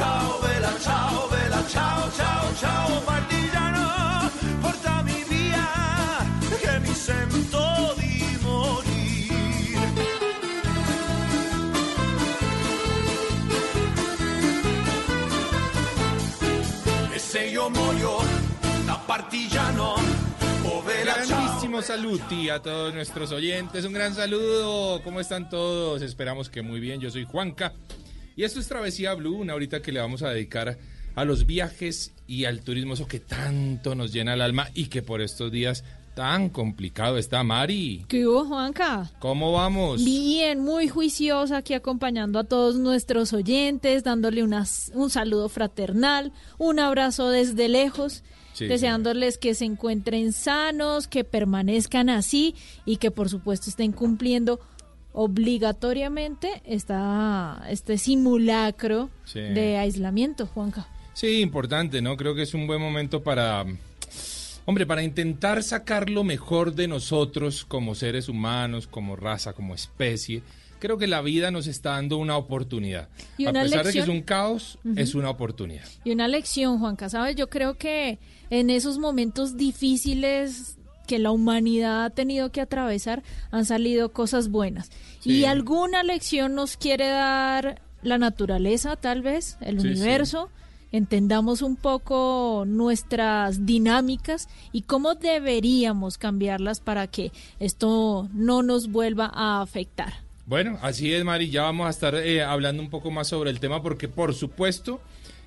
ciao, bella ciao, bella ciao, ciao, ciao, partigiano, portami via, che mi sento di morire. E se io muoio da partigiano. Grandísimo saluti a todos nuestros oyentes. Un gran saludo. ¿Cómo están todos? Esperamos que muy bien. Yo soy Juanca. Y esto es Travesía Blue, una horita que le vamos a dedicar a los viajes y al turismo, eso que tanto nos llena el alma y que por estos días tan complicado está. Mari, ¿Qué hubo, Juanca? ¿cómo vamos? Bien, muy juiciosa aquí acompañando a todos nuestros oyentes, dándole unas- un saludo fraternal, un abrazo desde lejos, Sí, deseándoles que se encuentren sanos, que permanezcan así y que por supuesto estén cumpliendo obligatoriamente esta, este simulacro Sí. de aislamiento, Juanca. Sí, importante, ¿no? Creo que es un buen momento para, hombre, para intentar sacar lo mejor de nosotros como seres humanos, como raza, como especie. Creo que la vida nos está dando una oportunidad. Y a una pesar de que es lección. un caos, es una oportunidad. Y una lección, Juanca, ¿sabes? Yo creo que en esos momentos difíciles que la humanidad ha tenido que atravesar han salido cosas buenas. Sí. Y alguna lección nos quiere dar la naturaleza, tal vez, el Sí, universo. Entendamos un poco nuestras dinámicas y cómo deberíamos cambiarlas para que esto no nos vuelva a afectar. Bueno, así es, Mari. Ya vamos a estar eh, hablando un poco más sobre el tema porque, por supuesto,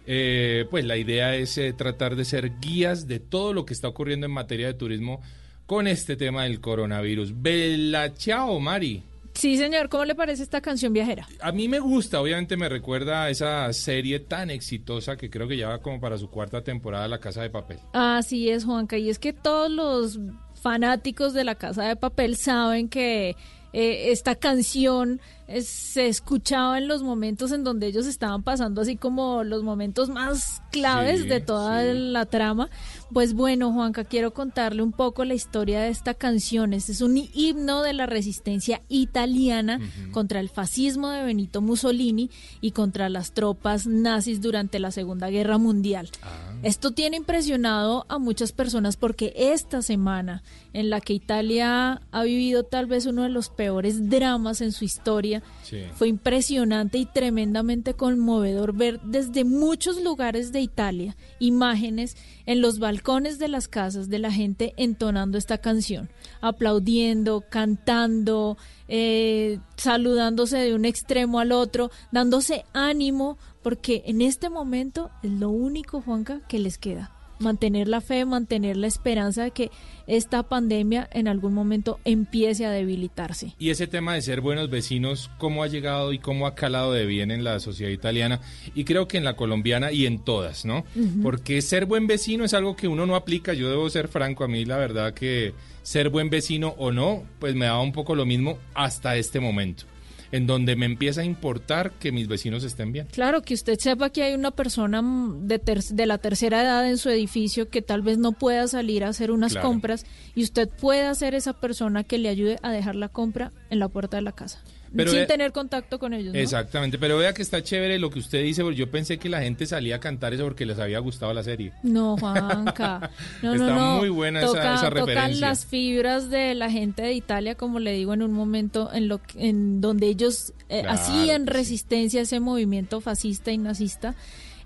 eh, pues la idea es eh, tratar de ser guías de todo lo que está ocurriendo en materia de turismo con este tema del coronavirus. Bella chao, Mari. Sí, señor, ¿cómo le parece esta canción viajera? A mí me gusta, obviamente me recuerda a esa serie tan exitosa que creo que ya va como para su cuarta temporada, La Casa de Papel. Así es, Juanca, y es que todos los fanáticos de la Casa de Papel saben que eh, esta canción se escuchaba en los momentos en donde ellos estaban pasando así como los momentos más claves Sí, de toda sí. la trama. Pues bueno, Juanca, quiero contarle un poco la historia de esta canción. Este es un himno de la resistencia italiana contra el fascismo de Benito Mussolini y contra las tropas nazis durante la Segunda Guerra Mundial. Ah. Esto tiene impresionado a muchas personas porque esta semana en la que Italia ha vivido tal vez uno de los peores dramas en su historia, Sí. fue impresionante y tremendamente conmovedor ver desde muchos lugares de Italia imágenes en los balcones de las casas de la gente entonando esta canción, aplaudiendo, cantando, eh, saludándose de un extremo al otro, dándose ánimo, porque en este momento es lo único, Juanca, que les queda. Mantener la fe, mantener la esperanza de que esta pandemia en algún momento empiece a debilitarse. Y ese tema de ser buenos vecinos, cómo ha llegado y cómo ha calado de bien en la sociedad italiana y creo que en la colombiana y en todas, ¿no? Porque ser buen vecino es algo que uno no aplica, yo debo ser franco, a mí la verdad que ser buen vecino o no, pues me daba un poco lo mismo hasta este momento, en donde me empieza a importar que mis vecinos estén bien. Claro, que usted sepa que hay una persona de, ter- de la tercera edad en su edificio que tal vez no pueda salir a hacer unas Claro. compras y usted pueda ser esa persona que le ayude a dejar la compra en la puerta de la casa. Pero sin tener contacto con ellos. ¿no? Exactamente, pero vea que está chévere lo que usted dice, porque yo pensé que la gente salía a cantar eso porque les había gustado la serie. No, Juanca. No, Está no. muy buena esa- Toca- esa Tocan referencia. las fibras de la gente de Italia, como le digo, en un momento en, lo, en donde ellos eh, Claro hacían sí. resistencia a ese movimiento fascista y nazista.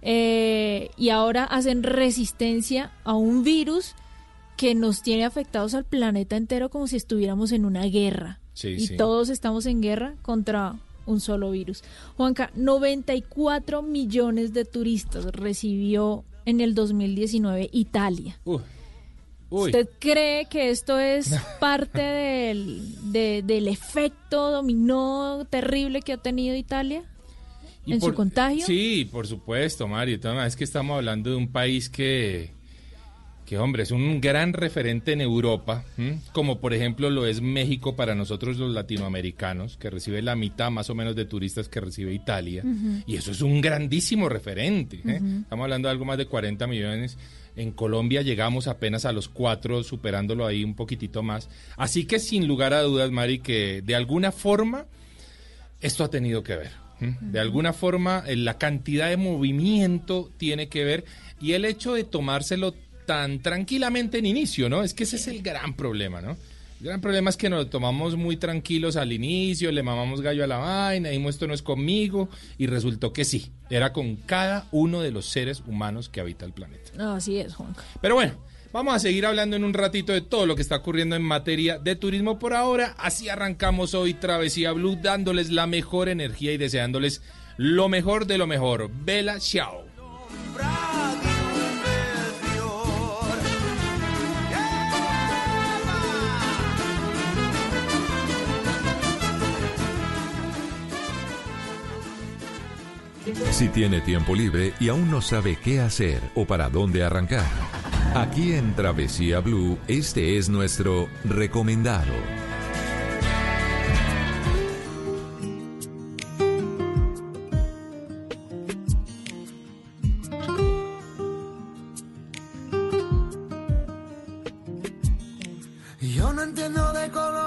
eh, y ahora hacen resistencia a un virus que nos tiene afectados al planeta entero como si estuviéramos en una guerra. Sí, y sí. todos estamos en guerra contra un solo virus. Juanca, 94 millones de turistas recibió en el 2019 Italia. Uy. Uy. ¿Usted cree que esto es parte del, de- del efecto dominó terrible que ha tenido Italia? En su contagio? Sí, por supuesto, Mario. Es que estamos hablando de un país que, que hombre, es un gran referente en Europa, ¿m? como por ejemplo lo es México para nosotros los latinoamericanos, que recibe la mitad más o menos de turistas que recibe Italia. Y eso es un grandísimo referente. ¿eh? Estamos hablando de algo más de 40 millones. En Colombia llegamos apenas a los cuatro, superándolo ahí un poquitito más. Así que sin lugar a dudas, Mari, que de alguna forma esto ha tenido que ver. De alguna forma, eh, la cantidad de movimiento tiene que ver y el hecho de tomárselo tan tranquilamente en inicio, ¿no? Es que ese es el gran problema, ¿no? El gran problema es que nos lo tomamos muy tranquilos al inicio, le mamamos gallo a la vaina, dijimos esto no es conmigo, y resultó que sí, era con cada uno de los seres humanos que habita el planeta. Así es, Juan. Pero bueno, vamos a seguir hablando en un ratito de todo lo que está ocurriendo en materia de turismo por ahora. Así arrancamos hoy Travesía Blue, dándoles la mejor energía y deseándoles lo mejor de lo mejor. Vela, chao. Si tiene tiempo libre y aún no sabe qué hacer o para dónde arrancar, aquí en Travesía Blue, este es nuestro recomendado. Yo no entiendo de colores ni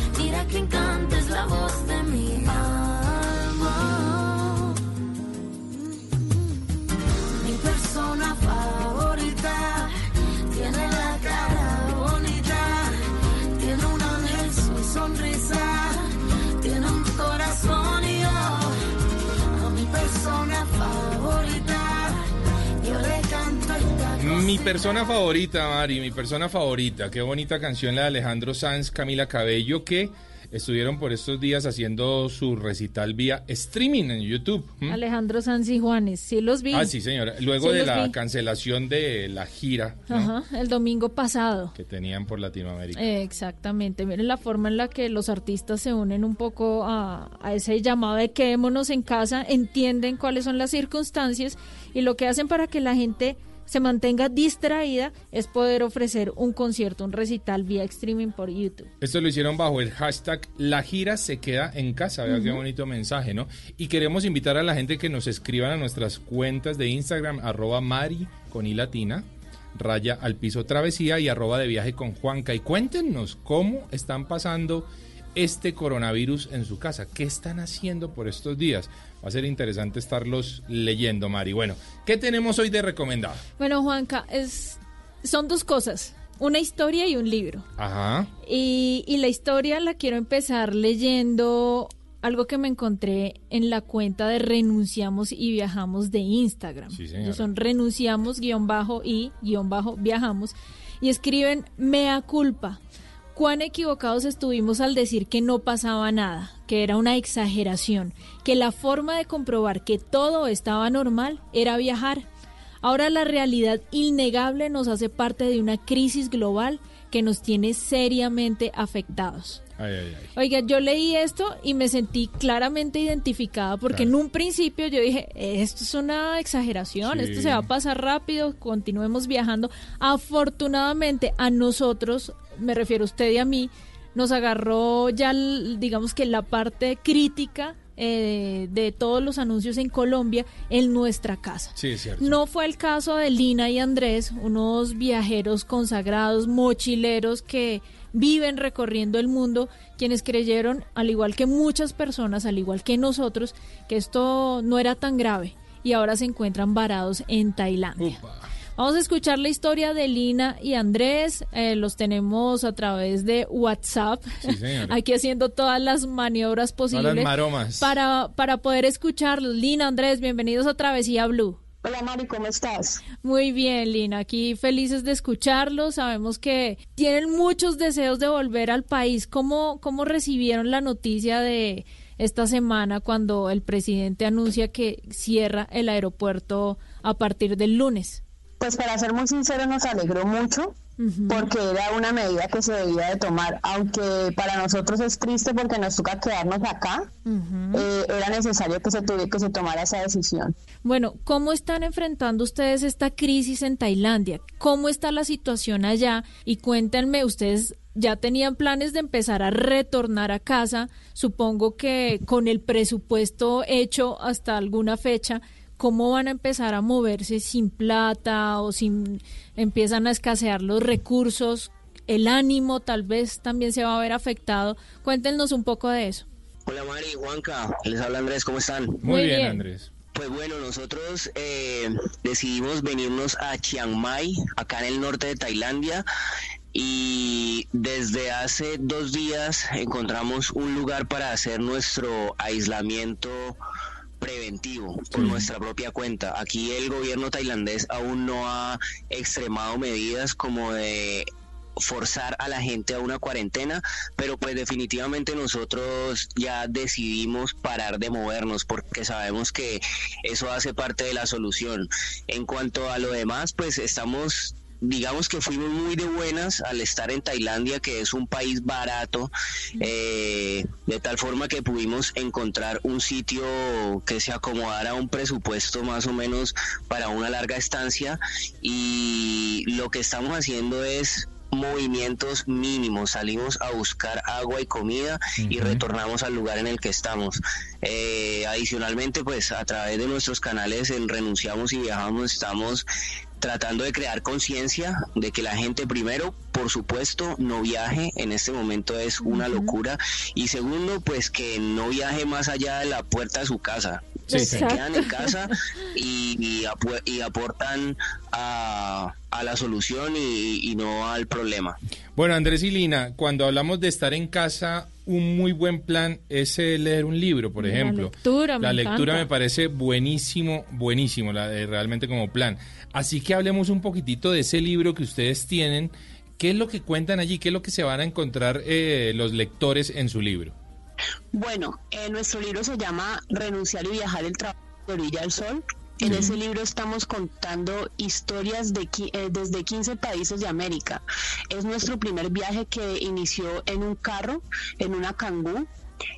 Mira que encanta es la voz de mi alma. Mi persona favorita, Mari, mi persona favorita. Qué bonita canción la de Alejandro Sanz, Camila Cabello, que estuvieron por estos días haciendo su recital vía streaming en YouTube. ¿m? Alejandro Sanz y Juanes, sí los vi. Ah, sí, señora. Luego Sí, de la vi. cancelación de la gira ¿no? Ajá, el domingo pasado. que tenían por Latinoamérica. Eh, Exactamente, miren la forma en la que los artistas se unen un poco a, a ese llamado de quedémonos en casa, entienden cuáles son las circunstancias y lo que hacen para que la gente se mantenga distraída es poder ofrecer un concierto, un recital vía streaming por YouTube. Esto lo hicieron bajo el hashtag La gira se queda en casa. Vea qué bonito mensaje, ¿no? Y queremos invitar a la gente que nos escriban a nuestras cuentas de Instagram, arroba Mari con I latina, raya al piso travesía y arroba de viaje con Juanca. Y cuéntenos cómo están pasando este coronavirus en su casa. ¿Qué están haciendo por estos días? Va a ser interesante estarlos leyendo, Mari. Bueno, ¿qué tenemos hoy de recomendado? Bueno, Juanca, es, son dos cosas, una historia y un libro. Ajá. Y, y la historia la quiero empezar leyendo algo que me encontré en la cuenta de Renunciamos y Viajamos de Instagram. Sí. Ellos son renunciamos guion bajo y guion bajo viajamos y escriben mea culpa. Cuán equivocados estuvimos al decir que no pasaba nada, que era una exageración, que la forma de comprobar que todo estaba normal era viajar. Ahora la realidad innegable nos hace parte de una crisis global que nos tiene seriamente afectados. Ay, ay, ay. Oiga, yo leí esto y me sentí claramente identificada porque Claro. en un principio yo dije, esto es una exageración, Sí. esto se va a pasar rápido, continuemos viajando. Afortunadamente a nosotros, me refiero a usted y a mí, nos agarró ya, digamos que la parte crítica eh, de todos los anuncios en Colombia en nuestra casa. Sí, es cierto. No fue el caso de Lina y Andrés, unos viajeros consagrados, mochileros que viven recorriendo el mundo, quienes creyeron, al igual que muchas personas, al igual que nosotros, que esto no era tan grave y ahora se encuentran varados en Tailandia. Upa. Vamos a escuchar la historia de Lina y Andrés. eh, los tenemos a través de WhatsApp. Sí. Aquí haciendo todas las maniobras Todas posibles las maromas. para, para poder escucharlos. Lina, Andrés, bienvenidos a Travesía Blue. Hola Mari, ¿cómo estás? Muy bien, Lina, aquí felices de escucharlos. Sabemos que tienen muchos deseos de volver al país. ¿Cómo, cómo recibieron la noticia de esta semana cuando el presidente anuncia que cierra el aeropuerto a partir del lunes? Pues para ser muy sincero nos alegró mucho porque era una medida que se debía de tomar, aunque para nosotros es triste porque nos toca quedarnos acá, eh, era necesario que se tuviera que se tomara esa decisión. Bueno, ¿cómo están enfrentando ustedes esta crisis en Tailandia? ¿Cómo está la situación allá? Y cuéntenme, ustedes ya tenían planes de empezar a retornar a casa, supongo que con el presupuesto hecho hasta alguna fecha, ¿cómo van a empezar a moverse sin plata o sin empiezan a escasear los recursos? El ánimo tal vez también se va a ver afectado. Cuéntenos un poco de eso. Hola Mari, Juanca, les habla Andrés, ¿cómo están? Muy, bien, Andrés. Pues bueno, nosotros eh, decidimos venirnos a Chiang Mai, acá en el norte de Tailandia, y desde hace dos días encontramos un lugar para hacer nuestro aislamiento preventivo por nuestra propia cuenta. Aquí el gobierno tailandés aún no ha extremado medidas como de forzar a la gente a una cuarentena, pero pues definitivamente nosotros ya decidimos parar de movernos porque sabemos que eso hace parte de la solución. En cuanto a lo demás, pues estamos digamos que fuimos muy de buenas al estar en Tailandia, que es un país barato, eh, de tal forma que pudimos encontrar un sitio que se acomodara a un presupuesto más o menos para una larga estancia. Y lo que estamos haciendo es movimientos mínimos, salimos a buscar agua y comida y retornamos al lugar en el que estamos. Eh, adicionalmente, pues a través de nuestros canales en Renunciamos y Viajamos estamos tratando de crear conciencia de que la gente primero, por supuesto, no viaje, en este momento es una locura, y segundo, pues que no viaje más allá de la puerta de su casa. Se quedan en casa y, aportan a, la solución y, no al problema. Bueno, Andrés y Lina, cuando hablamos de estar en casa, un muy buen plan es leer un libro, por ejemplo. La lectura, La lectura me parece buenísimo, buenísimo, la, realmente como plan. Así que hablemos un poquitito de ese libro que ustedes tienen. ¿Qué es lo que cuentan allí? ¿Qué es lo que se van a encontrar eh, los lectores en su libro? Bueno, eh, nuestro libro se llama Renunciar y viajar el trabajo de orilla al sol. En ese libro estamos contando historias de, eh, desde 15 países de América. Es nuestro primer viaje que inició en un carro, en una cangú,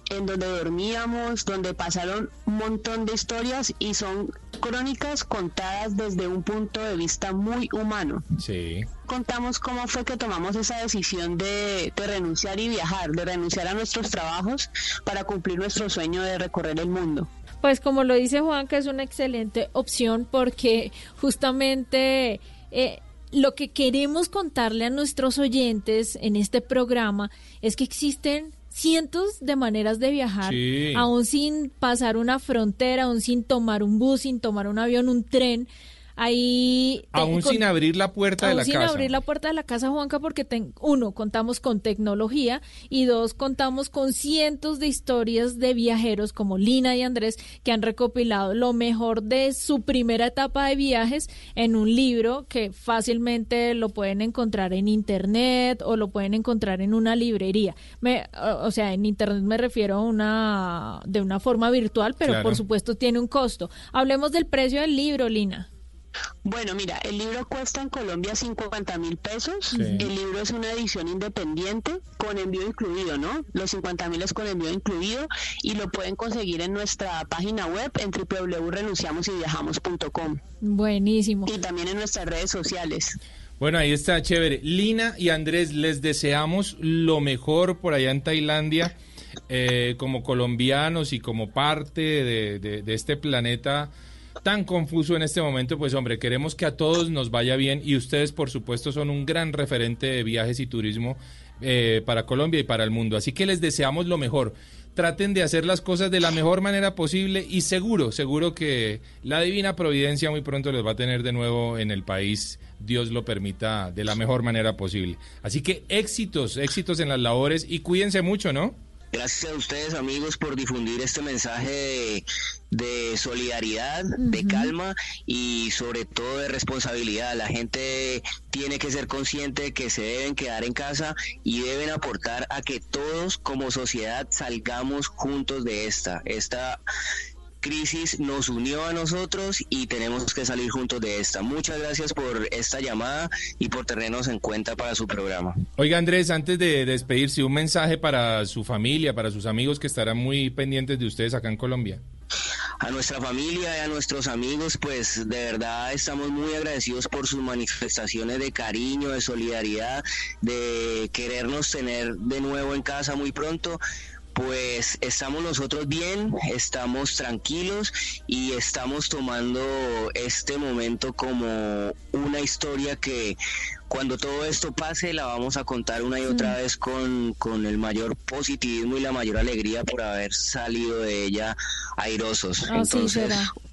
en donde dormíamos, donde pasaron un montón de historias y son crónicas contadas desde un punto de vista muy humano. Sí. Contamos cómo fue que tomamos esa decisión de, de renunciar y viajar, de renunciar a nuestros trabajos para cumplir nuestro sueño de recorrer el mundo. Pues como lo dice Juan, que es una excelente opción porque justamente eh, lo que queremos contarle a nuestros oyentes en este programa es que existen cientos de maneras de viajar, aún sin pasar una frontera, aún sin tomar un bus, sin tomar un avión, un tren. Ahí aún sin abrir la puerta de la sin abrir la puerta de la casa Juanca porque uno contamos con tecnología y dos contamos con cientos de historias de viajeros como Lina y Andrés que han recopilado lo mejor de su primera etapa de viajes en un libro que fácilmente lo pueden encontrar en internet o lo pueden encontrar en una librería. Me, o sea, en internet me refiero a una de una forma virtual, pero por supuesto tiene un costo. Hablemos del precio del libro, Lina. Bueno, mira, el libro cuesta en Colombia 50 mil pesos. El libro es una edición independiente con envío incluido, ¿no? Los 50 mil es con envío incluido y lo pueden conseguir en nuestra página web en www.renunciamosyviajamos.com. Buenísimo. Y también en nuestras redes sociales. Bueno, ahí está, chévere. Lina y Andrés, les deseamos lo mejor por allá en Tailandia. Eh, como colombianos y como parte de este planeta tan confuso en este momento, pues hombre, queremos que a todos nos vaya bien y ustedes por supuesto son un gran referente de viajes y turismo eh, para Colombia y para el mundo. Así que les deseamos lo mejor. Traten de hacer las cosas de la mejor manera posible y seguro, seguro que la divina providencia muy pronto les va a tener de nuevo en el país, Dios lo permita, de la mejor manera posible. Así que éxitos, éxitos en las labores y cuídense mucho, ¿no? Gracias a ustedes amigos por difundir este mensaje de, solidaridad, de calma y sobre todo de responsabilidad. La gente tiene que ser consciente de que se deben quedar en casa y deben aportar a que todos como sociedad salgamos juntos de esta. Esta crisis nos unió a nosotros y tenemos que salir juntos de esta. Muchas gracias por esta llamada y por tenernos en cuenta para su programa. Oiga Andrés, antes de despedirse, un mensaje para su familia, para sus amigos que estarán muy pendientes de ustedes acá en Colombia a nuestra familia y a nuestros amigos, pues de verdad estamos muy agradecidos por sus manifestaciones de cariño, de solidaridad, de querernos tener de nuevo en casa muy pronto pues estamos nosotros bien, estamos tranquilos y estamos tomando este momento como una historia que cuando todo esto pase la vamos a contar una y otra mm. vez con, con, el mayor positivismo y la mayor alegría por haber salido de ella airosos. Entonces,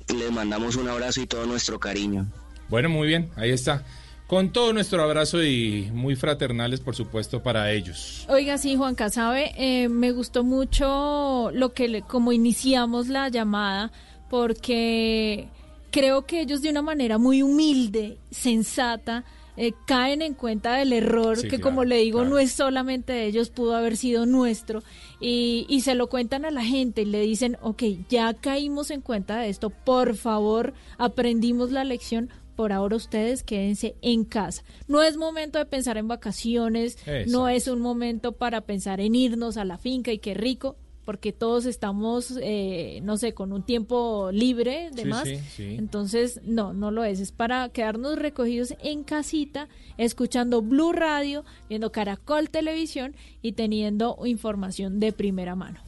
les mandamos un abrazo y todo nuestro cariño. Bueno, muy bien, ahí está. Con todo nuestro abrazo y muy fraternales, por supuesto, para ellos. Oiga, sí, Juan Casabe, eh, me gustó mucho lo que, le, como iniciamos la llamada, porque creo que ellos de una manera muy humilde, sensata, eh, caen en cuenta del error que como le digo no es solamente de ellos, pudo haber sido nuestro y, y, se lo cuentan a la gente y le dicen, ok, ya caímos en cuenta de esto, por favor, aprendimos la lección, por ahora ustedes quédense en casa. No es momento de pensar en vacaciones, no es un momento para pensar en irnos a la finca y qué rico, porque todos estamos, eh, no sé, con un tiempo libre de más. Entonces, no, no lo es. Es para quedarnos recogidos en casita, escuchando Blue Radio, viendo Caracol Televisión y teniendo información de primera mano.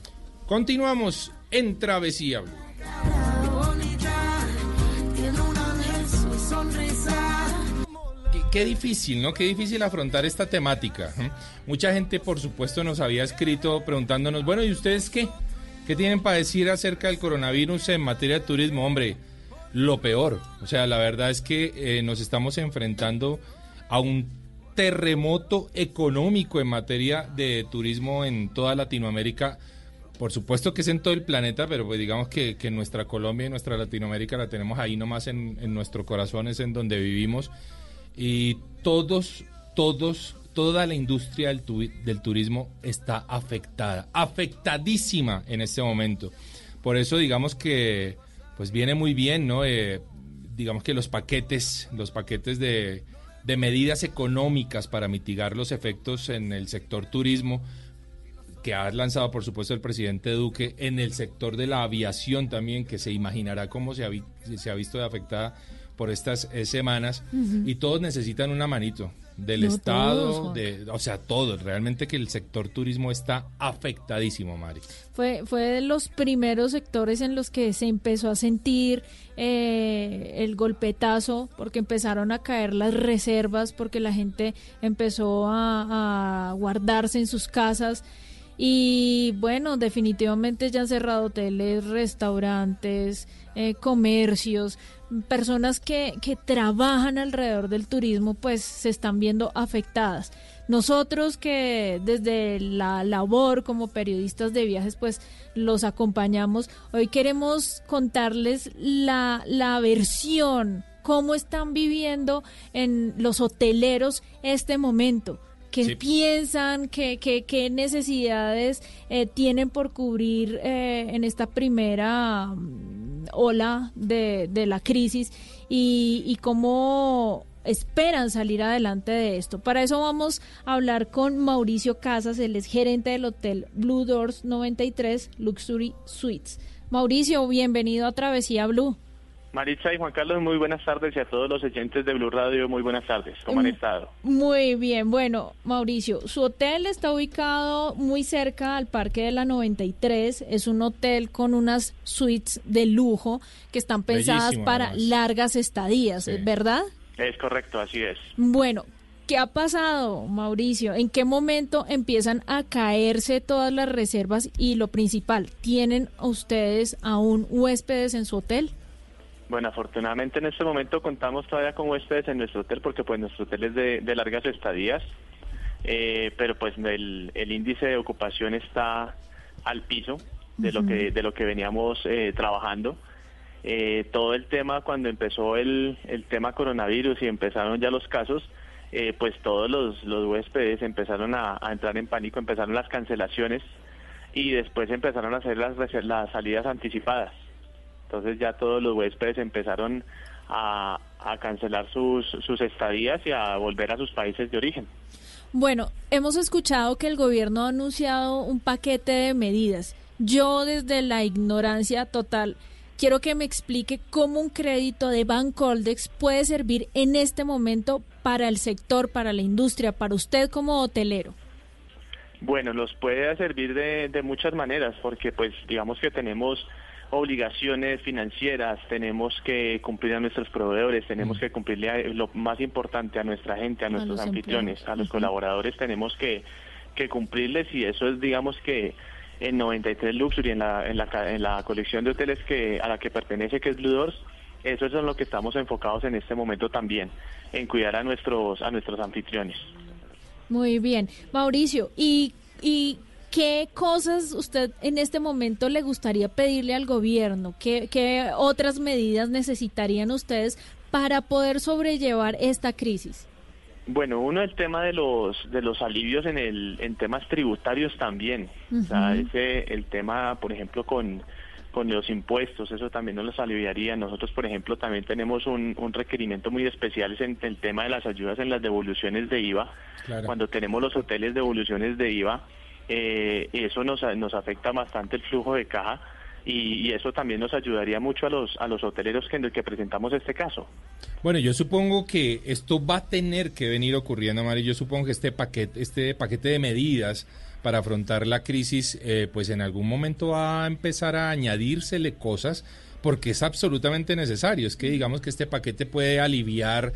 Continuamos en Travesía Blue. Qué, difícil, ¿no? Qué difícil afrontar esta temática. Mucha gente, por supuesto, nos había escrito preguntándonos, bueno, ¿y ustedes qué? ¿Qué tienen para decir acerca del coronavirus en materia de turismo? Hombre, lo peor. O sea, la verdad es que eh, nos estamos enfrentando a un terremoto económico en materia de turismo en toda Latinoamérica por supuesto que es en todo el planeta, pero pues digamos que, que nuestra Colombia y nuestra Latinoamérica la tenemos ahí nomás en, en nuestro corazón, es en donde vivimos. Y todos, todos, toda la industria del, del turismo está afectada, afectadísima en este momento. Por eso digamos que pues viene muy bien, ¿no? Eh, digamos que los paquetes, los paquetes de, de medidas económicas para mitigar los efectos en el sector turismo, que ha lanzado, por supuesto, el presidente Duque en el sector de la aviación también, que se imaginará cómo se ha, se ha visto afectada por estas eh, semanas. Y todos necesitan una manito del Estado, de, o sea, todos. Realmente que el sector turismo está afectadísimo, Mari. Fue, fue de los primeros sectores en los que se empezó a sentir eh, el golpetazo, porque empezaron a caer las reservas, porque la gente empezó a, a guardarse en sus casas. Y bueno, definitivamente ya han cerrado hoteles, restaurantes, eh, comercios, personas que, que trabajan alrededor del turismo, pues se están viendo afectadas. Nosotros que desde la labor como periodistas de viajes, pues los acompañamos, hoy queremos contarles la, la versión, cómo están viviendo en los hoteleros este momento qué piensan, qué, qué, qué necesidades eh, tienen por cubrir eh, en esta primera mm, ola de, de la crisis y, y cómo esperan salir adelante de esto. Para eso vamos a hablar con Mauricio Casas, él es gerente del hotel Blue Doors 93 Luxury Suites. Mauricio, bienvenido a Travesía Blue. Maritza y Juan Carlos, muy buenas tardes y a todos los oyentes de Blue Radio, muy buenas tardes. ¿Cómo han mm, estado? Muy bien, bueno, Mauricio, su hotel está ubicado muy cerca al Parque de la 93, es un hotel con unas suites de lujo que están pensadas para largas estadías, ¿verdad? Es correcto, así es. Bueno, ¿Qué ha pasado, Mauricio? ¿En qué momento empiezan a caerse todas las reservas? Y lo principal, ¿tienen ustedes aún huéspedes en su hotel? Bueno, afortunadamente en este momento contamos todavía con huéspedes en nuestro hotel porque pues nuestro hotel es de, largas estadías, eh, pero pues el, índice de ocupación está al piso de lo que de lo que veníamos eh, trabajando. Eh, todo el tema cuando empezó el, el tema coronavirus y empezaron ya los casos, pues todos los, los huéspedes empezaron a, entrar en pánico, empezaron las cancelaciones y después empezaron a hacer las, las salidas anticipadas. Entonces ya todos los huéspedes empezaron a, a cancelar sus, sus estadías y a volver a sus países de origen. Bueno, hemos escuchado que el gobierno ha anunciado un paquete de medidas. Yo desde la ignorancia total quiero que me explique cómo un crédito de Bancoldex puede servir en este momento para el sector, para la industria, para usted como hotelero. Bueno, nos puede servir de, de muchas maneras porque pues digamos que tenemos obligaciones financieras, tenemos que cumplir a nuestros proveedores, tenemos mm. que cumplirle a, lo más importante a nuestra gente, a, nuestros anfitriones, a los colaboradores, tenemos que, que cumplirles y eso es, digamos que en 93 Luxury, en la, en la, en la colección de hoteles que a la que pertenece, que es Blue Doors, eso es en lo que estamos enfocados en este momento también, en cuidar a nuestros, a nuestros anfitriones. Muy bien. Mauricio, ¿y, y ¿Qué cosas usted en este momento le gustaría pedirle al gobierno? ¿Qué, ¿Qué, otras medidas necesitarían ustedes para poder sobrellevar esta crisis? Bueno, uno el tema de los de los alivios en el en temas tributarios también. O sea, ese el tema, por ejemplo, con con los impuestos, eso también nos los aliviaría. Nosotros, por ejemplo, también tenemos un, un requerimiento muy especial en el tema de las ayudas en las devoluciones de IVA. Cuando tenemos los hoteles devoluciones de IVA, eh, eso nos, nos afecta bastante el flujo de caja y, eso también nos ayudaría mucho a los, a los hoteleros que, que presentamos este caso. Bueno, yo supongo que esto va a tener que venir ocurriendo, Mari. Yo supongo que este paquete, este paquete de medidas para afrontar la crisis, eh, pues en algún momento va a empezar a añadírsele cosas porque es absolutamente necesario. Es que digamos que este paquete puede aliviar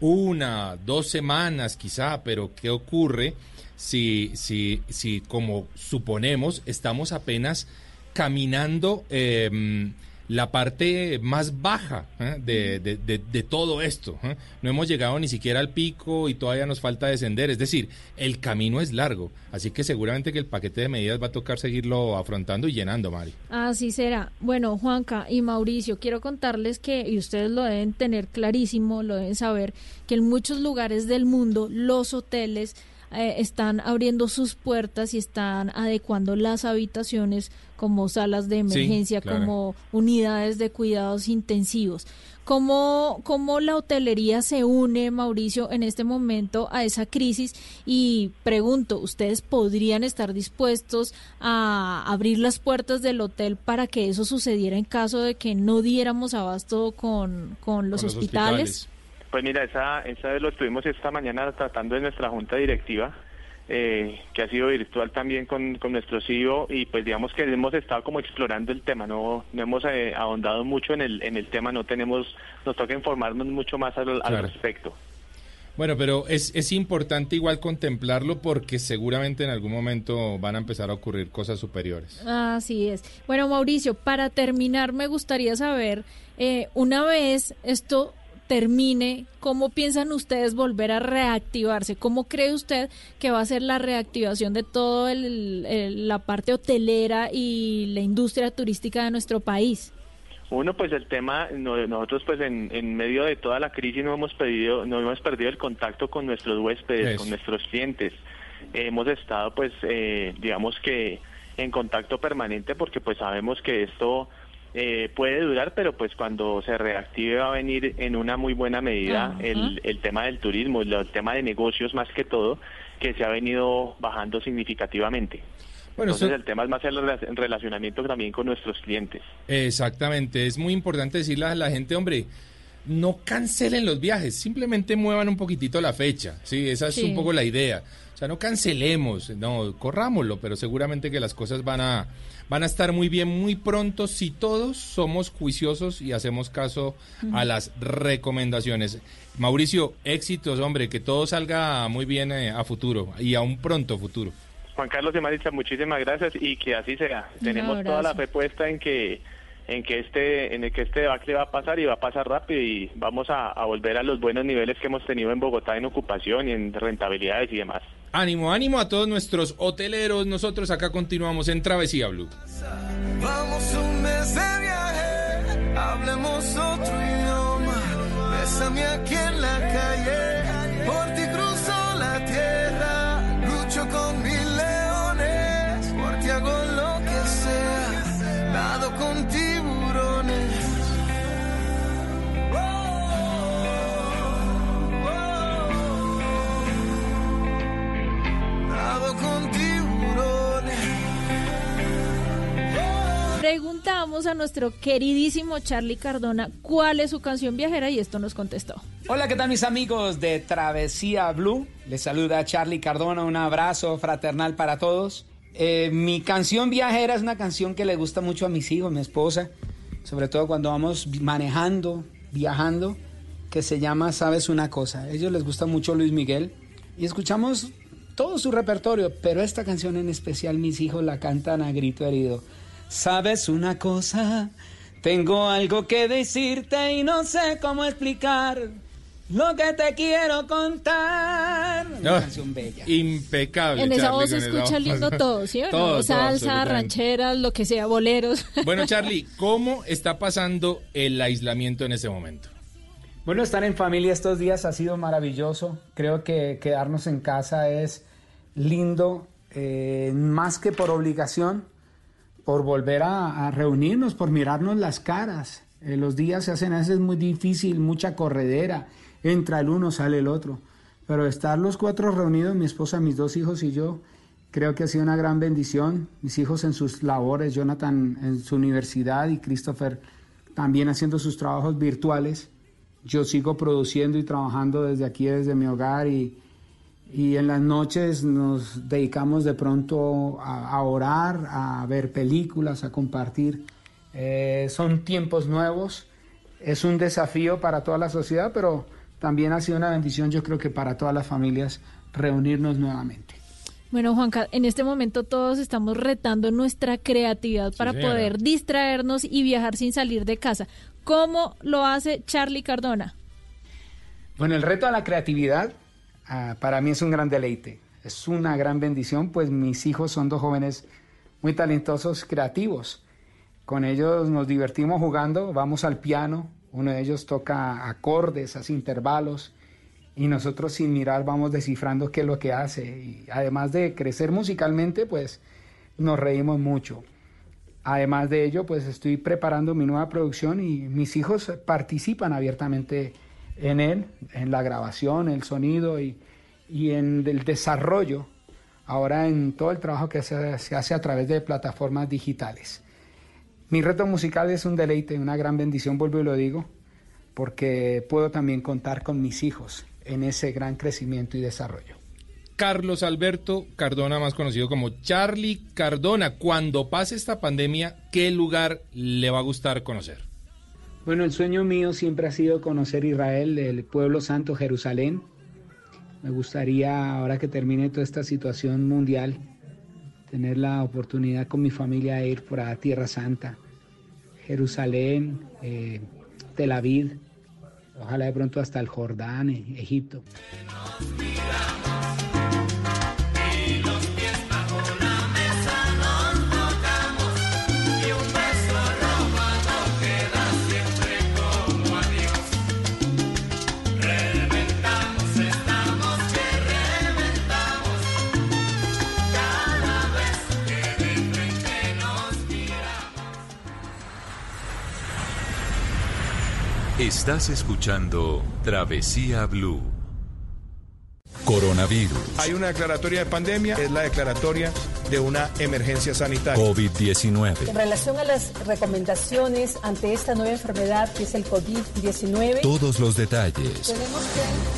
una, dos semanas quizá, pero ¿qué ocurre? si, si, si como suponemos, estamos apenas caminando em, la parte más baja ¿eh? de, de, todo esto. ¿eh? No hemos llegado ni siquiera al pico y todavía nos falta descender. Es decir, el camino es largo. Así que seguramente que el paquete de medidas va a tocar seguirlo afrontando y llenando, Mari. Así será. Bueno, Juanca y Mauricio, quiero contarles que, y ustedes lo deben tener clarísimo, lo deben saber, que en muchos lugares del mundo los hoteles eh, están abriendo sus puertas y están adecuando las habitaciones como salas de emergencia, como unidades de cuidados intensivos. ¿Cómo, ¿Cómo la hotelería se une, Mauricio, en este momento a esa crisis? Y pregunto, ¿ustedes podrían estar dispuestos a abrir las puertas del hotel para que eso sucediera en caso de que no diéramos abasto con, con los, hospitales? Pues mira, esa, esa lo estuvimos esta mañana tratando en nuestra junta directiva, eh, que ha sido virtual también con, con nuestro CEO y pues digamos que hemos estado como explorando el tema, no, no hemos eh, ahondado mucho en el, en el tema, no tenemos, nos toca informarnos mucho más al, respecto. Bueno, pero es, es importante igual contemplarlo porque seguramente en algún momento van a empezar a ocurrir cosas superiores. Así es. Bueno, Mauricio, para terminar me gustaría saber, eh, una vez esto termine, ¿cómo piensan ustedes volver a reactivarse? ¿Cómo cree usted que va a ser la reactivación de toda la parte hotelera y la industria turística de nuestro país? Uno, pues el tema, nosotros pues en, medio de toda la crisis no hemos, pedido, no hemos perdido el contacto con nuestros huéspedes, con nuestros clientes. hemos estado pues, eh, digamos que en contacto permanente porque pues sabemos que esto eh, puede durar, pero pues cuando se reactive va a venir en una muy buena medida el, el tema del turismo, el, tema de negocios más que todo, que se ha venido bajando significativamente. Bueno, Entonces el tema es más el relacionamiento también con nuestros clientes. Exactamente, es muy importante decirle a la gente, hombre, no cancelen los viajes, simplemente muevan un poquitito la fecha, sí, esa es un poco la idea. O sea, no cancelemos, no, corrámoslo, pero seguramente que las cosas van a, van a estar muy bien muy pronto si todos somos juiciosos y hacemos caso a las recomendaciones. Mauricio, éxitos, hombre, que todo salga muy bien eh, a futuro y a un pronto futuro. Juan Carlos de Maritza, muchísimas gracias y que así sea. Tenemos toda la fe puesta en que en que este en el que este debacle va a pasar y va a pasar rápido y vamos a, a volver a los buenos niveles que hemos tenido en Bogotá en ocupación y en rentabilidades y demás. Ánimo, ánimo a todos nuestros hoteleros. Nosotros acá continuamos en Travesía Blue. Vamos un mes de viaje, hablemos otro idioma. Bésame aquí en la calle, por a nuestro queridísimo Charlie Cardona cuál es su canción viajera y esto nos contestó. Hola, ¿qué tal mis amigos de Travesía Blue? Les saluda Charlie Cardona, un abrazo fraternal para todos. Eh, mi canción viajera es una canción que le gusta mucho a mis hijos, mi esposa, sobre todo cuando vamos manejando, viajando, que se llama Sabes una cosa. A ellos les gusta mucho Luis Miguel y escuchamos todo su repertorio, pero esta canción en especial mis hijos la cantan a grito herido. Sabes una cosa, tengo algo que decirte y no sé cómo explicar lo que te quiero contar. Una canción bella. Impecable. En esa Charlie, voz se escucha lindo todo, ¿sí o no? Todo, todo, Salsa, rancheras, lo que sea, boleros. Bueno, Charlie, ¿cómo está pasando el aislamiento en ese momento? Bueno, estar en familia estos días ha sido maravilloso. Creo que quedarnos en casa es lindo, eh, más que por obligación, por volver a, reunirnos, por mirarnos las caras. Eh, los días se hacen a veces muy difícil, mucha corredera, entra el uno, sale el otro. Pero estar los cuatro reunidos, mi esposa, mis dos hijos y yo, creo que ha sido una gran bendición. Mis hijos en sus labores, Jonathan en su universidad y Christopher también haciendo sus trabajos virtuales. Yo sigo produciendo y trabajando desde aquí, desde mi hogar y, y en las noches nos dedicamos de pronto a, a orar, a ver películas, a compartir. Eh, son tiempos nuevos, es un desafío para toda la sociedad, pero también ha sido una bendición yo creo que para todas las familias reunirnos nuevamente. Bueno, Juanca, en este momento todos estamos retando nuestra creatividad para señora. poder distraernos y viajar sin salir de casa. ¿Cómo lo hace Charlie Cardona? Bueno, el reto a la creatividad ah, para mí es un gran deleite, es una gran bendición, pues mis hijos son dos jóvenes muy talentosos, creativos. Con ellos nos divertimos jugando, vamos al piano, uno de ellos toca acordes, hace intervalos y nosotros sin mirar vamos descifrando qué es lo que hace. Y además de crecer musicalmente, pues nos reímos mucho. Además de ello, pues estoy preparando mi nueva producción y mis hijos participan abiertamente en él, en la grabación, el sonido y, y en el desarrollo, ahora en todo el trabajo que se, se hace a través de plataformas digitales. Mi reto musical es un deleite, una gran bendición, vuelvo y lo digo, porque puedo también contar con mis hijos en ese gran crecimiento y desarrollo. Carlos Alberto Cardona, más conocido como Charlie Cardona. Cuando pase esta pandemia, ¿qué lugar le va a gustar conocer? Bueno, el sueño mío siempre ha sido conocer Israel, el pueblo santo Jerusalén. Me gustaría, ahora que termine toda esta situación mundial, tener la oportunidad con mi familia de ir por Tierra Santa, Jerusalén, eh, Tel Aviv, ojalá de pronto hasta el Jordán, eh, Egipto. Estás escuchando Travesía Blue. Coronavirus, Hay una declaratoria de pandemia, es la declaratoria de una emergencia sanitaria. COVID-19. En relación a las recomendaciones ante esta nueva enfermedad que es el COVID-19, Todos los detalles, Tenemos que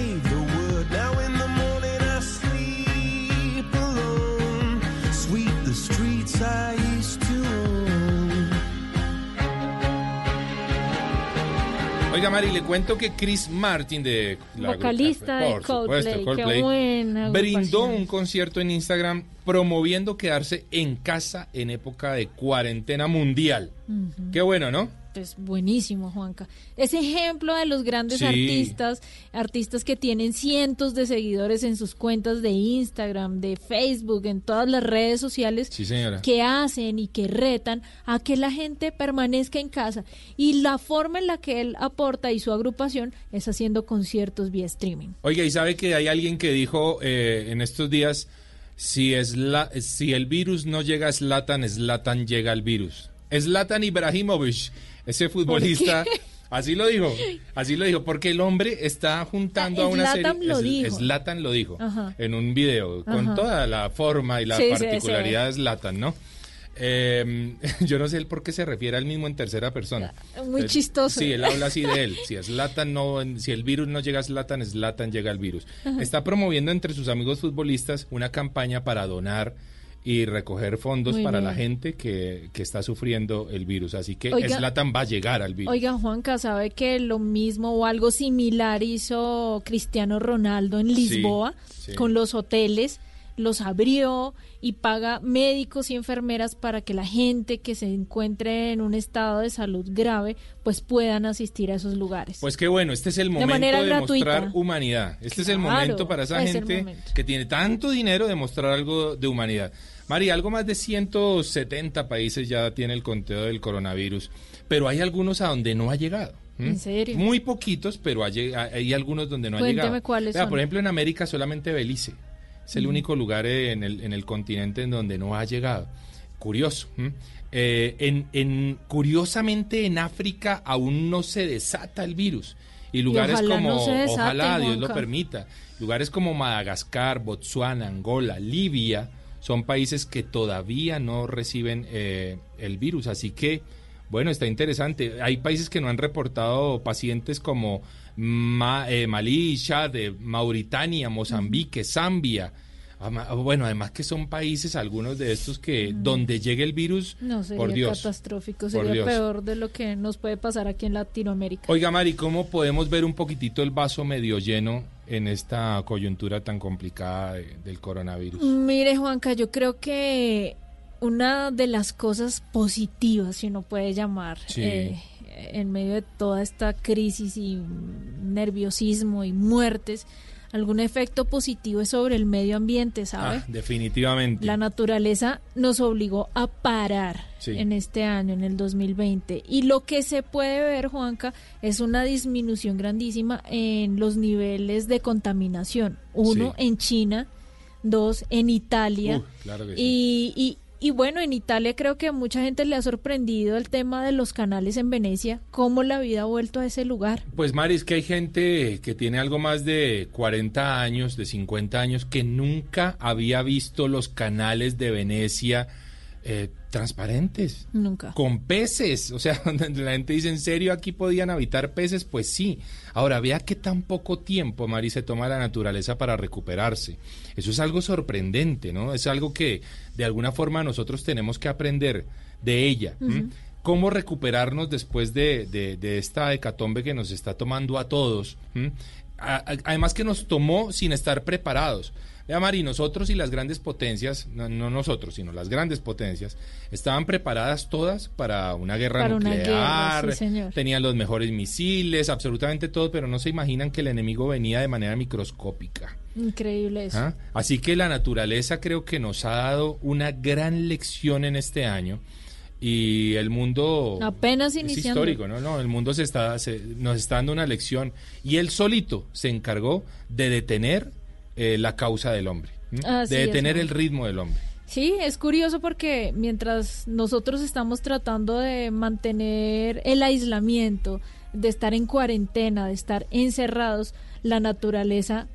Mari, le cuento que Chris Martin de la Vocalista de supuesto, Coldplay, qué buena brindó un concierto en Instagram promoviendo quedarse en casa en época de cuarentena mundial. Ujú. Qué bueno, ¿no? Es buenísimo, Juanca. Es ejemplo de los grandes Sí. artistas, artistas que tienen cientos de seguidores en sus cuentas de Instagram, de Facebook, en todas las redes sociales, Sí, que hacen y que retan a que la gente permanezca en casa. Y la forma en la que él aporta y su agrupación es haciendo conciertos vía streaming. Oiga, y sabe que hay alguien que dijo eh, en estos días, si, es la, si el virus no llega a Zlatan, Zlatan llega al virus. Zlatan Ibrahimovic, ese futbolista, así lo dijo, así lo dijo, porque el hombre está juntando Ah, a una Zlatan serie... lo es- dijo. Zlatan lo dijo Ajá. en un video, con Ajá. toda la forma y la Sí, sí, particularidad de Zlatan, ¿no? Eh, yo no sé por qué se refiere al mismo en tercera persona. Muy Eh, chistoso. Sí, él habla así de él. Si Zlatan no, si el virus no llega a Zlatan, Zlatan llega al virus. Ajá. Está promoviendo entre sus amigos futbolistas una campaña para donar y recoger fondos Muy para bien. la gente que, que está sufriendo el virus. Así que Oiga- Zlatan va a llegar al virus. Oiga, Juanca, ¿sabe que lo mismo o algo similar hizo Cristiano Ronaldo en Lisboa sí. con los hoteles? Los abrió y paga médicos y enfermeras para que la gente que se encuentre en un estado de salud grave pues puedan asistir a esos lugares. Pues qué bueno, este es el momento manera de gratuita. mostrar humanidad. Este es el momento para esa es gente que tiene tanto dinero de mostrar algo de humanidad. Mari, algo más de 170 países ya tiene el conteo del coronavirus, pero hay algunos a donde no ha llegado. ¿En serio? Muy poquitos, pero hay, hay algunos donde no ha Cuénteme llegado. cuáles Vea, son. Por ejemplo, en América solamente Belice. Es el único lugar en el, en el continente en donde no ha llegado. Curioso. Eh, en, en- curiosamente en África aún no se desata el virus. Y lugares ojalá como, no se desate, ojalá Dios lo permita, lugares como Madagascar, Botsuana, Angola, Libia, son países que todavía no reciben eh, el virus. Así que, bueno, está interesante. Hay países que no han reportado pacientes como Ma- eh, Malí, Chad, eh, Mauritania, Mozambique, Zambia. Bueno, además que son países, algunos de estos que donde llegue el virus, no sería por Dios. catastrófico, sería Dios. peor de lo que nos puede pasar aquí en Latinoamérica. Oiga, Mari, ¿cómo podemos ver un poquitito el vaso medio lleno en esta coyuntura tan complicada de- del coronavirus? Mire, Juanca, yo creo que una de las cosas positivas, si uno puede llamar, Sí. eh, en medio de toda esta crisis y nerviosismo y muertes, algún efecto positivo es sobre el medio ambiente, ¿sabe? Ah, definitivamente. La naturaleza nos obligó a parar Sí. en este año, en el 2020. Y lo que se puede ver, Juanca, es una disminución grandísima en los niveles de contaminación. Uno, Sí. en China, dos, en Italia. Uh, claro que sí. y, y, y bueno, en Italia creo que a mucha gente le ha sorprendido el tema de los canales en Venecia, cómo la vida ha vuelto a ese lugar. Pues Mari, es que hay gente que tiene algo más de 40 años, de 50 años, que nunca había visto los canales de Venecia eh, transparentes. Nunca. Con peces, o sea, la gente dice, ¿en serio aquí podían habitar peces? Pues sí. Ahora, vea que tan poco tiempo, Mari, se toma la naturaleza para recuperarse. Eso es algo sorprendente, ¿no? Es algo que de alguna forma nosotros tenemos que aprender de ella. ¿Cómo recuperarnos después de, de- de esta hecatombe que nos está tomando a todos? ¿m? a- a- además que nos tomó sin estar preparados. Vea, Mari, nosotros y las grandes potencias, no, no nosotros, sino las grandes potencias, estaban preparadas todas para una guerra Para una nuclear, guerra, sí, señor. tenían los mejores misiles, absolutamente todo, pero no se imaginan que el enemigo venía de manera microscópica. Increíble eso. ¿ah? Así que la naturaleza creo que nos ha dado una gran lección en este año y el mundo Apenas es iniciando. histórico, ¿no? No, el mundo se está, se- nos está dando una lección y él solito se encargó de detener eh, la causa del hombre. Así de detener el ritmo del hombre. Sí, es curioso porque mientras nosotros estamos tratando de mantener el aislamiento, de estar en cuarentena, de estar encerrados, la naturaleza,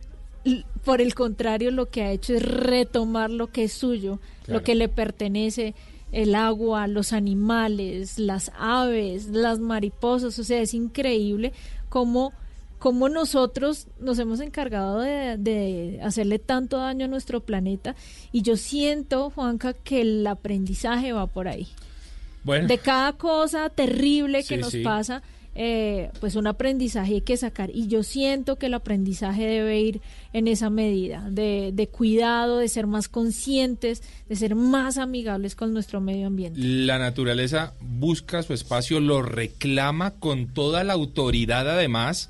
por el contrario, lo que ha hecho es retomar lo que es suyo, Claro. lo que le pertenece, el agua, los animales, las aves, las mariposas, o sea, es increíble cómo cómo nosotros nos hemos encargado de, de hacerle tanto daño a nuestro planeta y yo siento, Juanca, que el aprendizaje va por ahí. Bueno, De cada cosa terrible que Sí, nos sí. pasa, eh, pues un aprendizaje hay que sacar y yo siento que el aprendizaje debe ir en esa medida de, de cuidado, de ser más conscientes, de ser más amigables con nuestro medio ambiente. la naturaleza busca su espacio, lo reclama con toda la autoridad además.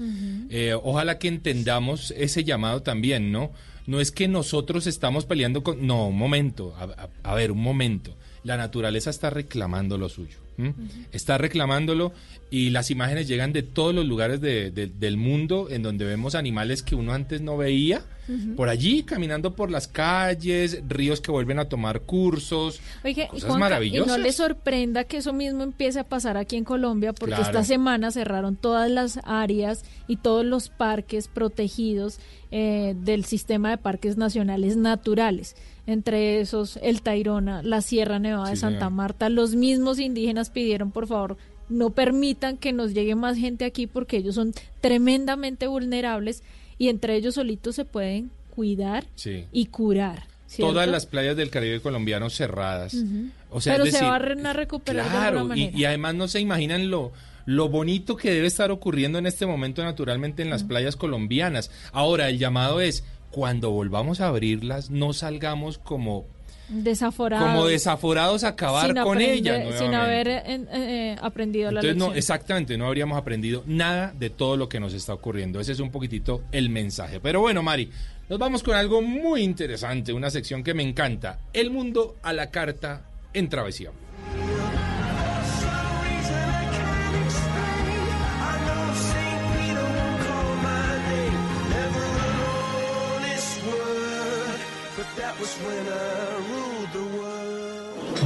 Eh, ojalá que entendamos ese llamado también, ¿no? No es que nosotros estamos peleando con... No, un momento, a, a- a ver, un momento. La naturaleza está reclamando lo suyo. ¿M? Está reclamándolo y las imágenes llegan de todos los lugares de- de- del mundo en donde vemos animales que uno antes no veía. Por allí, caminando por las calles, ríos que vuelven a tomar cursos. Oye, y, Cosas Juanca, y maravillosas. no le sorprenda que eso mismo empiece a pasar aquí en Colombia, porque Claro. esta semana cerraron todas las áreas y todos los parques protegidos eh, del sistema de parques nacionales naturales. Entre esos, el Tairona, la Sierra Nevada de Santa señor. Marta. Los mismos indígenas pidieron, por favor, no permitan que nos llegue más gente aquí porque ellos son tremendamente vulnerables y entre ellos solitos se pueden cuidar Sí. y curar. ¿cierto? Todas las playas del Caribe colombiano cerradas. O sea, Pero es se van a recuperar de Claro, alguna y, manera. y además no se imaginan lo, lo bonito que debe estar ocurriendo en este momento naturalmente en las playas colombianas. Ahora, el llamado es, cuando volvamos a abrirlas, no salgamos como, desaforados. como desaforados a acabar sin con ellas. Sin haber eh, eh, aprendido la Entonces, no, lección. exactamente, no habríamos aprendido nada de todo lo que nos está ocurriendo. Ese es un poquitito el mensaje. Pero bueno, Mari, nos vamos con algo muy interesante, una sección que me encanta. El mundo a la carta en travesía.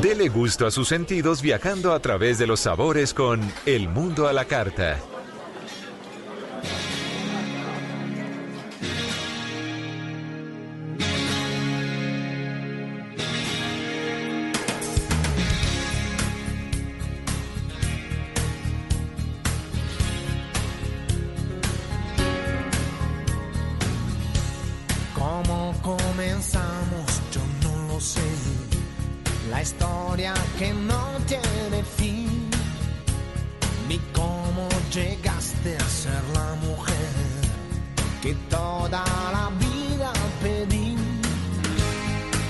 Dele gusto a sus sentidos viajando a través de los sabores con El Mundo a la Carta. Historia que no tiene fin. Ni cómo llegaste a ser la mujer que toda la vida pedí.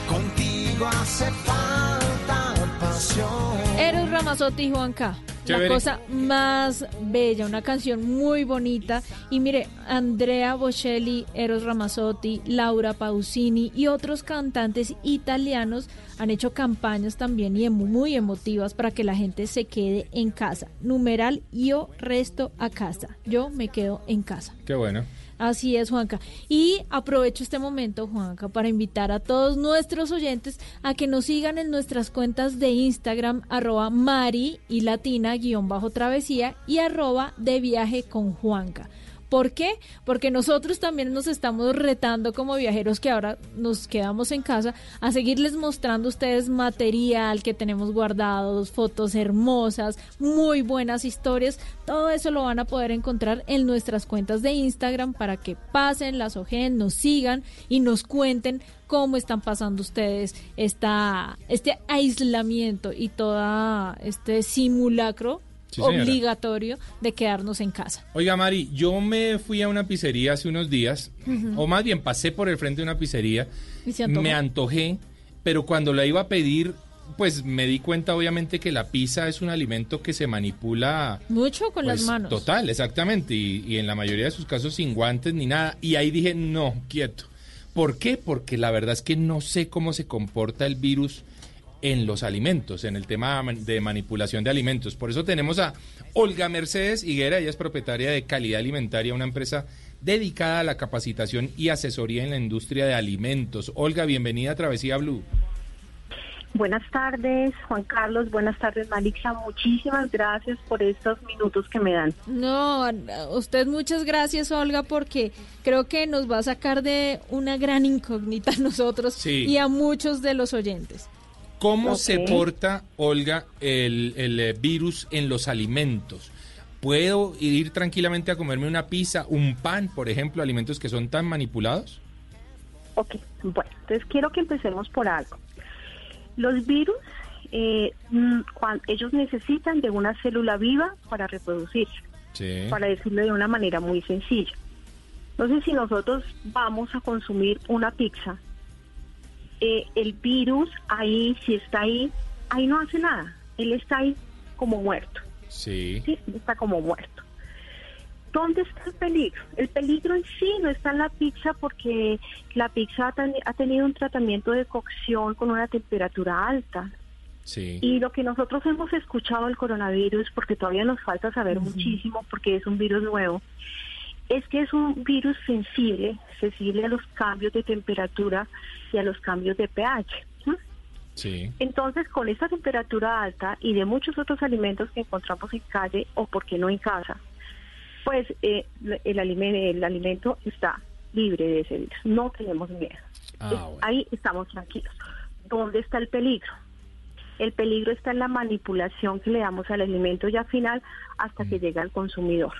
Contigo hace falta pasión. Eros Ramazotti Juanca. La cosa más bella, una canción muy bonita. Y mire, Andrea Bocelli, Eros Ramazzotti, Laura Pausini y otros cantantes italianos han hecho campañas también y muy emotivas para que la gente se quede en casa. Numeral, yo resto a casa. Yo me quedo en casa. Qué bueno. Así es, Juanca. Y aprovecho este momento, Juanca, para invitar a todos nuestros oyentes a que nos sigan en nuestras cuentas de Instagram, arroba Mari y Latina guion bajo travesía y arroba de viaje con Juanca. ¿Por qué? Porque nosotros también nos estamos retando como viajeros que ahora nos quedamos en casa a seguirles mostrando ustedes material que tenemos guardados, fotos hermosas, muy buenas historias. Todo eso lo van a poder encontrar en nuestras cuentas de Instagram para que pasen, las ojeen, nos sigan y nos cuenten cómo están pasando ustedes esta, este aislamiento y todo este simulacro Sí, obligatorio de quedarnos en casa. Oiga, Mari, yo me fui a una pizzería hace unos días, o más bien pasé por el frente de una pizzería, me antojé, pero cuando la iba a pedir, pues me di cuenta obviamente que la pizza es un alimento que se manipula Mucho con las Pues, manos. Total, exactamente. Y, y en la mayoría de sus casos sin guantes ni nada. Y ahí dije, no, quieto. ¿Por qué? Porque la verdad es que no sé cómo se comporta el virus en los alimentos, en el tema de manipulación de alimentos. Por eso tenemos a Olga Mercedes Higuera, ella es propietaria de Calidad Alimentaria, una empresa dedicada a la capacitación y asesoría en la industria de alimentos. Olga, bienvenida a Travesía Blue. Buenas tardes, Juan Carlos. Buenas tardes, Malixa. Muchísimas gracias por estos minutos que me dan. No, usted muchas gracias, Olga, porque creo que nos va a sacar de una gran incógnita a nosotros Sí. y a muchos de los oyentes. ¿Cómo se porta, Olga, el, el, eh, virus en los alimentos? ¿Puedo ir tranquilamente a comerme una pizza, un pan, por ejemplo, alimentos que son tan manipulados? Ok, bueno, entonces quiero que empecemos por algo. Los virus, eh, mm, ellos necesitan de una célula viva para reproducirse, Sí. para decirlo de una manera muy sencilla. Entonces, si nosotros vamos a consumir una pizza, eh, el virus ahí, si está ahí, ahí no hace nada. Él está ahí como muerto. Sí. Sí, está como muerto. ¿Dónde está el peligro? El peligro en sí no está en la pizza porque la pizza ha, ten- ha tenido un tratamiento de cocción con una temperatura alta. Sí. Y lo que nosotros hemos escuchado del coronavirus, porque todavía nos falta saber muchísimo porque es un virus nuevo, es que es un virus sensible, sensible a los cambios de temperatura y a los cambios de pH. ¿sí? Sí. Entonces, con esta temperatura alta y de muchos otros alimentos que encontramos en calle o, por qué no, en casa, pues eh, el, alimento, el alimento está libre de ese virus. No tenemos miedo. Ah, Ahí estamos tranquilos. ¿Dónde está el peligro? El peligro está en la manipulación que le damos al alimento ya final hasta que llega al consumidor.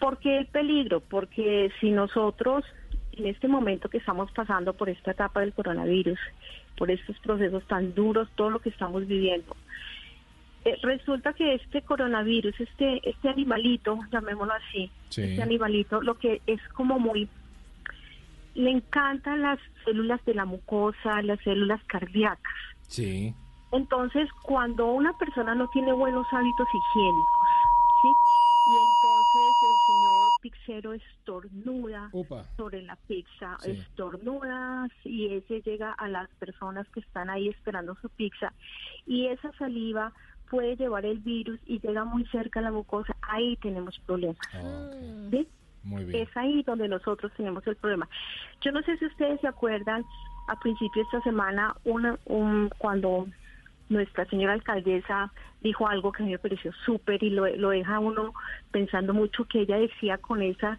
¿Por qué el peligro? Porque si nosotros, en este momento que estamos pasando por esta etapa del coronavirus, por estos procesos tan duros, todo lo que estamos viviendo, eh, resulta que este coronavirus, este, este animalito, llamémoslo así, Sí. este animalito, lo que es como muy, le encantan las células de la mucosa, las células cardíacas. Sí. Entonces, cuando una persona no tiene buenos hábitos higiénicos, ¿sí? Y entonces el señor pizzero estornuda sobre la pizza, Sí. estornuda y ese llega a las personas que están ahí esperando su pizza y esa saliva puede llevar el virus y llega muy cerca a la mucosa, ahí tenemos problemas. ¿sí? Muy bien. Es ahí donde nosotros tenemos el problema. Yo no sé si ustedes se acuerdan, a principio de esta semana, una, un, cuando nuestra señora alcaldesa dijo algo que a mí me pareció súper y lo, lo deja uno pensando mucho que ella decía con esa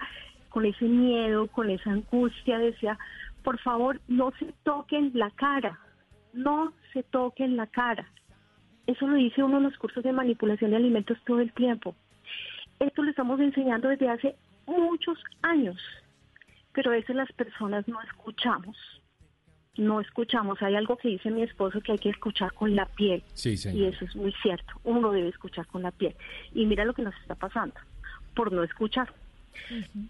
con ese miedo, con esa angustia, decía, por favor, no se toquen la cara, no se toquen la cara. Eso lo dice uno en los cursos de manipulación de alimentos todo el tiempo. Esto lo estamos enseñando desde hace muchos años, pero a veces las personas no escuchamos. No escuchamos. Hay algo que dice mi esposo que hay que escuchar con la piel. Sí, Y eso es muy cierto. Uno debe escuchar con la piel. Y mira lo que nos está pasando por no escuchar.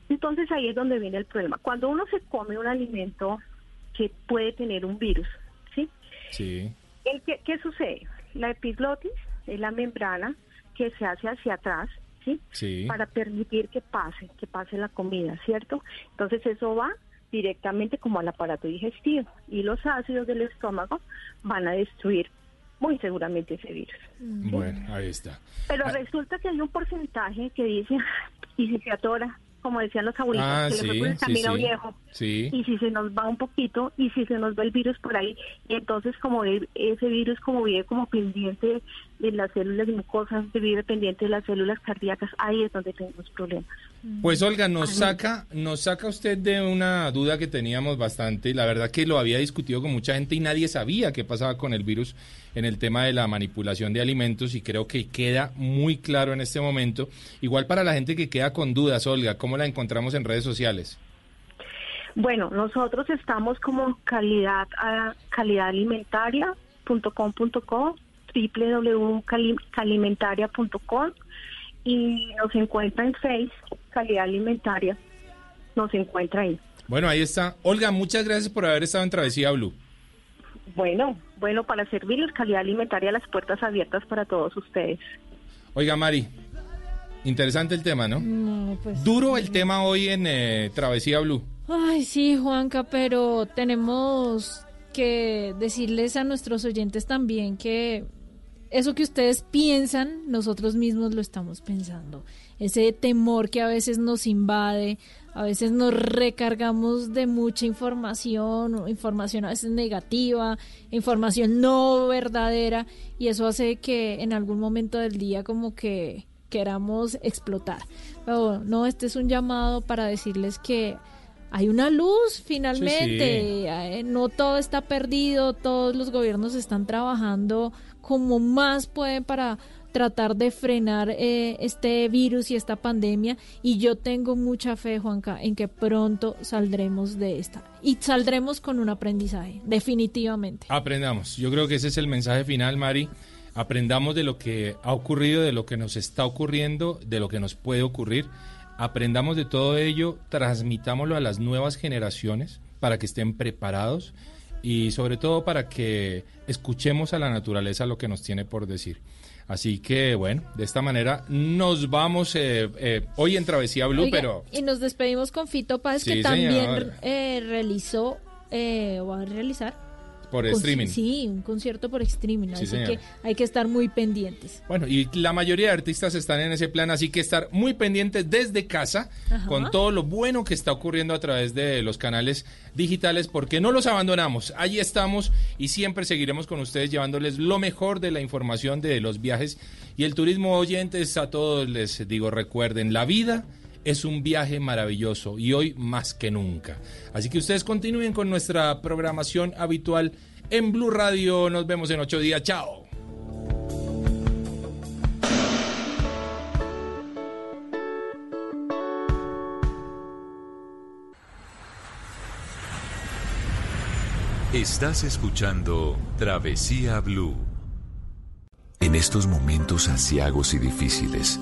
Entonces ahí es donde viene el problema. Cuando uno se come un alimento que puede tener un virus, ¿sí? Sí. El que- ¿Qué sucede? La epiglotis es la membrana que se hace hacia atrás, ¿sí? Sí. Para permitir que pase, que pase la comida, ¿cierto? Entonces eso va directamente como al aparato digestivo y los ácidos del estómago van a destruir muy seguramente ese virus. Bueno, ahí está. Pero resulta que hay un porcentaje que dice, y si se atora, como decían los abuelitos, Ah, que le fue sí, por el camino sí. viejo, Sí. y si se nos va un poquito, y si se nos va el virus por ahí, y entonces como ese virus como vive como pendiente de las células mucosas, vive pendiente de las células cardíacas, ahí es donde tenemos problemas. Pues Olga, nos saca, nos saca usted de una duda que teníamos bastante. La verdad que lo había discutido con mucha gente y nadie sabía qué pasaba con el virus en el tema de la manipulación de alimentos y creo que queda muy claro en este momento. Igual para la gente que queda con dudas, Olga, ¿cómo la encontramos en redes sociales? Bueno, nosotros estamos como calidad, ah, calidadalimentaria.com.co www.calimentaria.com y nos encuentra en Face, Calidad Alimentaria, nos encuentra ahí. Bueno, ahí está. Olga, muchas gracias por haber estado en Travesía Blue. Bueno, bueno, para servirles calidad alimentaria, las puertas abiertas para todos ustedes. Oiga, Mari, interesante el tema, ¿no? No, pues. Duro el tema hoy en eh, Travesía Blue. Ay, sí, Juanca, pero tenemos que decirles a nuestros oyentes también que eso que ustedes piensan, nosotros mismos lo estamos pensando. Ese temor que a veces nos invade, a veces nos recargamos de mucha información, información a veces negativa, información no verdadera, y eso hace que en algún momento del día como que queramos explotar. Pero no, este es un llamado para decirles que hay una luz finalmente, Eh, no todo está perdido, todos los gobiernos están trabajando como más pueden para tratar de frenar eh, este virus y esta pandemia y yo tengo mucha fe, Juanca, en que pronto saldremos de esta y saldremos con un aprendizaje, definitivamente. Aprendamos. Yo creo que ese es el mensaje final, Mari. Aprendamos de lo que ha ocurrido, de lo que nos está ocurriendo, de lo que nos puede ocurrir. Aprendamos de todo ello, transmitámoslo a las nuevas generaciones para que estén preparados y sobre todo para que escuchemos a la naturaleza lo que nos tiene por decir. Así que bueno, de esta manera nos vamos eh, eh, hoy en Travesía Blue, Oiga, pero Y nos despedimos con Fito Sí, que también eh, realizó eh, o va a realizar por streaming. Sí, un concierto por streaming, Sí, así que hay que estar muy pendientes. Bueno, y la mayoría de artistas están en ese plan, así que estar muy pendientes desde casa Ajá. con todo lo bueno que está ocurriendo a través de los canales digitales, porque no los abandonamos. Allí estamos y siempre seguiremos con ustedes llevándoles lo mejor de la información de los viajes y el turismo oyentes. A todos les digo, recuerden, la vida es un viaje maravilloso y hoy más que nunca. Así que ustedes continúen con nuestra programación habitual en Blue Radio. Nos vemos en ocho días. Chao. Estás escuchando Travesía Blue. En estos momentos asiagos y difíciles,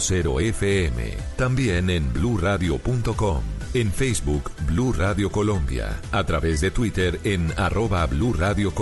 96.0 FM. También en bluradio.com. En Facebook, Blue Radio Colombia. A través de Twitter en arroba Blue Radio